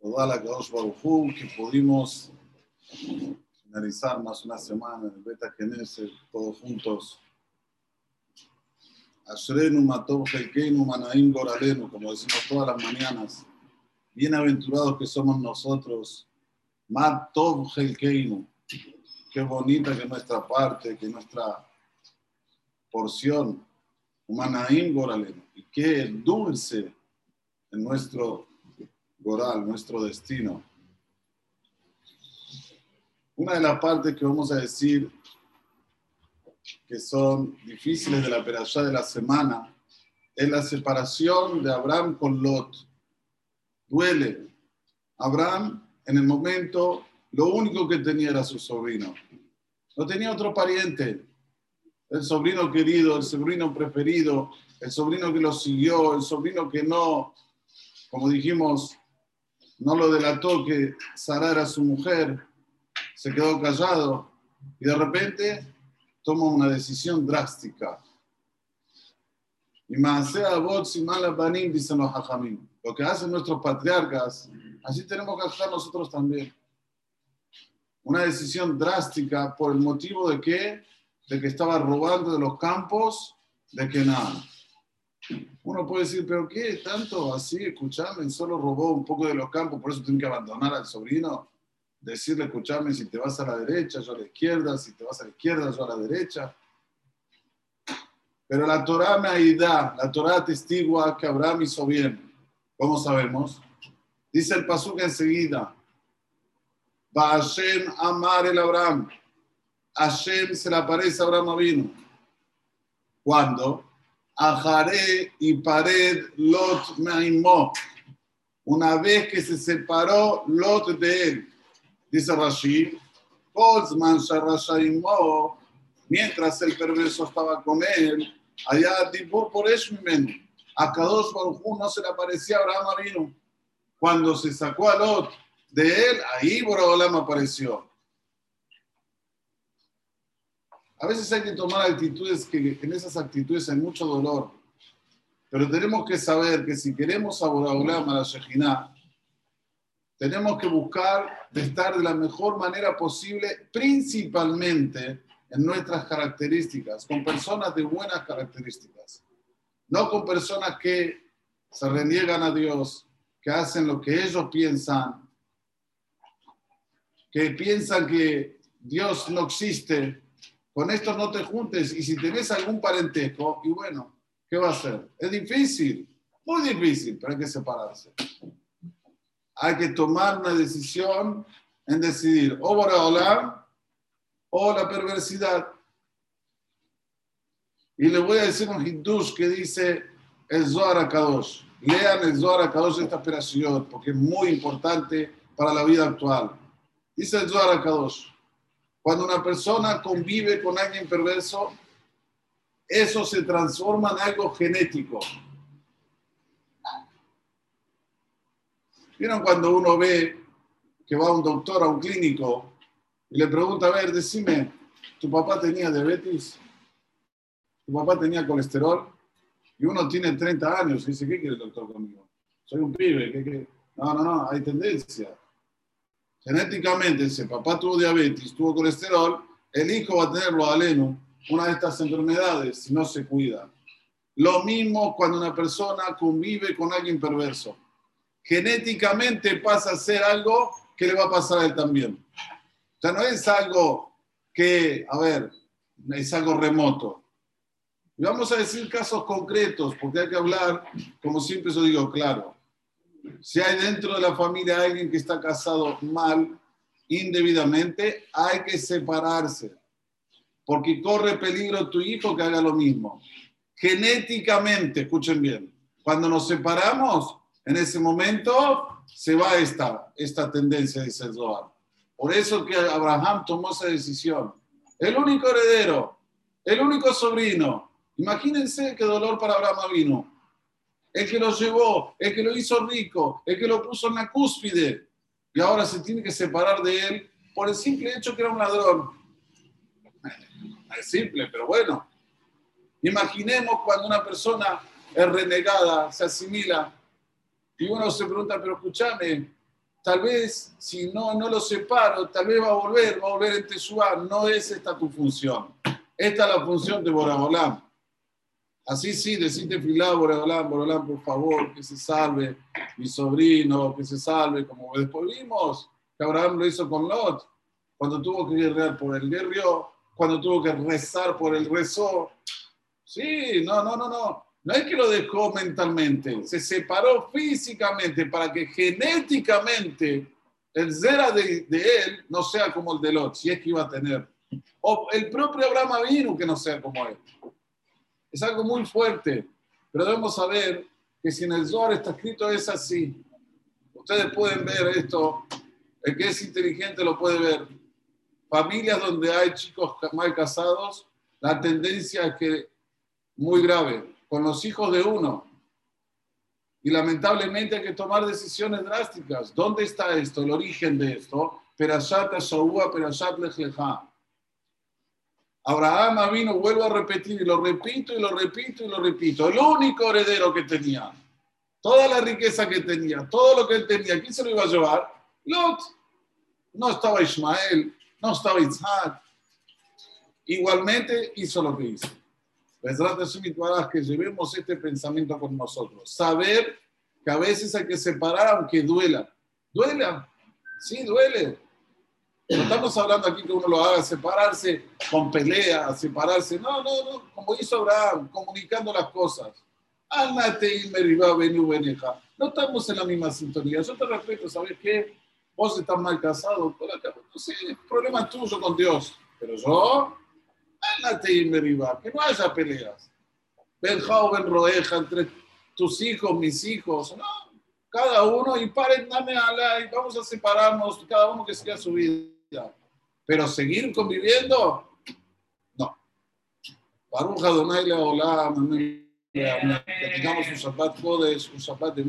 Toda la Kadosh Baruj que pudimos finalizar más una semana en Beta Genesis, todos juntos. Ashrenu Matov Helkeinu Manaim Goralenu, como decimos todas las mañanas. Bienaventurados que somos nosotros. Matov Helkeinu. Qué bonita que nuestra parte, que nuestra porción. Manaim Goralenu. Y qué dulce en nuestro Goral, nuestro destino. Una de las partes que vamos a decir que son difíciles de la perashá de la semana es la separación de Abraham con Lot. Duele. Abraham, en el momento, lo único que tenía era su sobrino. No tenía otro pariente. El sobrino querido, el sobrino preferido, el sobrino que lo siguió, el sobrino que no, como dijimos, no lo delató que Sara era su mujer, se quedó callado y de repente toma una decisión drástica. Y y banim, dicen los hajamim. Lo que hacen nuestros patriarcas, así tenemos que hacer nosotros también. Una decisión drástica por el motivo de que, de que estaba robando de los campos de nada. Uno puede decir, pero ¿qué tanto así? Escuchame, solo robó un poco de los campos, por eso tiene que abandonar al sobrino. Decirle, escuchame, si te vas a la derecha, yo a la izquierda, si te vas a la izquierda, yo a la derecha. Pero la Torah me da, la Torah atestigua que Abraham hizo bien. ¿Cómo sabemos? Dice el Pasuk enseguida. Va Hashem amar el Abraham. Hashem se le aparece a Abraham vino. ¿Cuándo? Ajaré y Pared Lot Maimó. Una vez que se separó Lot de él. Dice Rashi, mientras el perverso estaba con él, allá Dibur por Eshmimen, a Kadosh Baruj no se le aparecía Abraham vino. Cuando se sacó a Lot de él, ahí Borobolam apareció. A veces hay que tomar actitudes que en esas actitudes hay mucho dolor. Pero tenemos que saber que si queremos a Boraholam, a la tenemos que buscar de estar de la mejor manera posible, principalmente en nuestras características, con personas de buenas características. No con personas que se reniegan a Dios, que hacen lo que ellos piensan, que piensan que Dios no existe, con estos no te juntes y si tenés algún parentesco, y bueno, ¿qué va a hacer? Es difícil, muy difícil, pero hay que separarse. Hay que tomar una decisión en decidir o hablar o la perversidad. Y le voy a decir un hindush que dice el Zohar Kadosh. Lean el Zohar Kadosh esta operación porque es muy importante para la vida actual. Dice el Zohar Kadosh. Cuando una persona convive con alguien perverso, eso se transforma en algo genético. ¿Vieron cuando uno ve que va un doctor a un clínico y le pregunta, a ver, decime, ¿tu papá tenía diabetes? ¿Tu papá tenía colesterol? Y uno tiene 30 años y dice, ¿qué quiere el doctor conmigo? Soy un pibe, ¿qué, No, no, no, hay tendencia genéticamente, si el papá tuvo diabetes, tuvo colesterol, el hijo va a tener lo aleno, una de estas enfermedades, si no se cuida. Lo mismo cuando una persona convive con alguien perverso. Genéticamente pasa a ser algo que le va a pasar a él también. O sea, no es algo que, a ver, es algo remoto. Y vamos a decir casos concretos, porque hay que hablar, como siempre yo digo, claro. Si hay dentro de la familia alguien que está casado mal, indebidamente, hay que separarse. Porque corre peligro tu hijo que haga lo mismo. Genéticamente, escuchen bien, cuando nos separamos, en ese momento se va esta, esta tendencia, dice Zohar. Por eso que Abraham tomó esa decisión. El único heredero, el único sobrino. Imagínense qué dolor para Abraham vino el que lo llevó, el que lo hizo rico, el que lo puso en la cúspide, y ahora se tiene que separar de él por el simple hecho que era un ladrón. Es simple, pero bueno. Imaginemos cuando una persona es renegada, se asimila, y uno se pregunta, pero escúchame, tal vez si no, no lo separo, tal vez va a volver, va a volver en Teshuá. No es esta tu función. Esta es la función de Boraholam. Así sí, decite filá, Boraholam, Boraholam, por favor, que se salve mi sobrino, que se salve, como después vimos que Abraham lo hizo con Lot, cuando tuvo que guerrear por el guerrero, cuando tuvo que rezar por el rezo. Sí, no, no, no, no. No es que lo dejó mentalmente, se separó físicamente para que genéticamente el zera de, él no sea como el de Lot, si es que iba a tener. O el propio Abraham vino que no sea como él. Es algo muy fuerte, pero debemos saber que si en el Zohar está escrito es así. Ustedes pueden ver esto, el que es inteligente lo puede ver. Familias donde hay chicos mal casados, la tendencia es que muy grave con los hijos de uno. Y lamentablemente hay que tomar decisiones drásticas. ¿Dónde está esto? El origen de esto. Perashat Ashaua, Perashat Lechlecha. Abraham vino, vuelvo a repetir, y lo repito, y lo repito, y lo repito. El único heredero que tenía, toda la riqueza que tenía, todo lo que él tenía, ¿quién se lo iba a llevar? Lot. No estaba Ismael, no estaba Isaac. Igualmente hizo lo que hizo que llevemos este pensamiento con nosotros. Saber que a veces hay que separar aunque duela. ¿Duela? Sí, duele. No estamos hablando aquí que uno lo haga separarse con pelea, separarse. No, no, no. Como hizo Abraham, comunicando las cosas. No estamos en la misma sintonía. Yo te respeto, ¿sabes qué? Vos estás mal casado. No sé, problema tuyo con Dios. Pero yo que no haya peleas. Ben Ben Roeja, entre tus hijos, mis hijos, no, cada uno y paren, dame la y vamos a separarnos, cada uno que siga su vida. Pero seguir conviviendo, no. Baruch Adonai Leolam, que tengamos un zapat Kodesh, un zapat de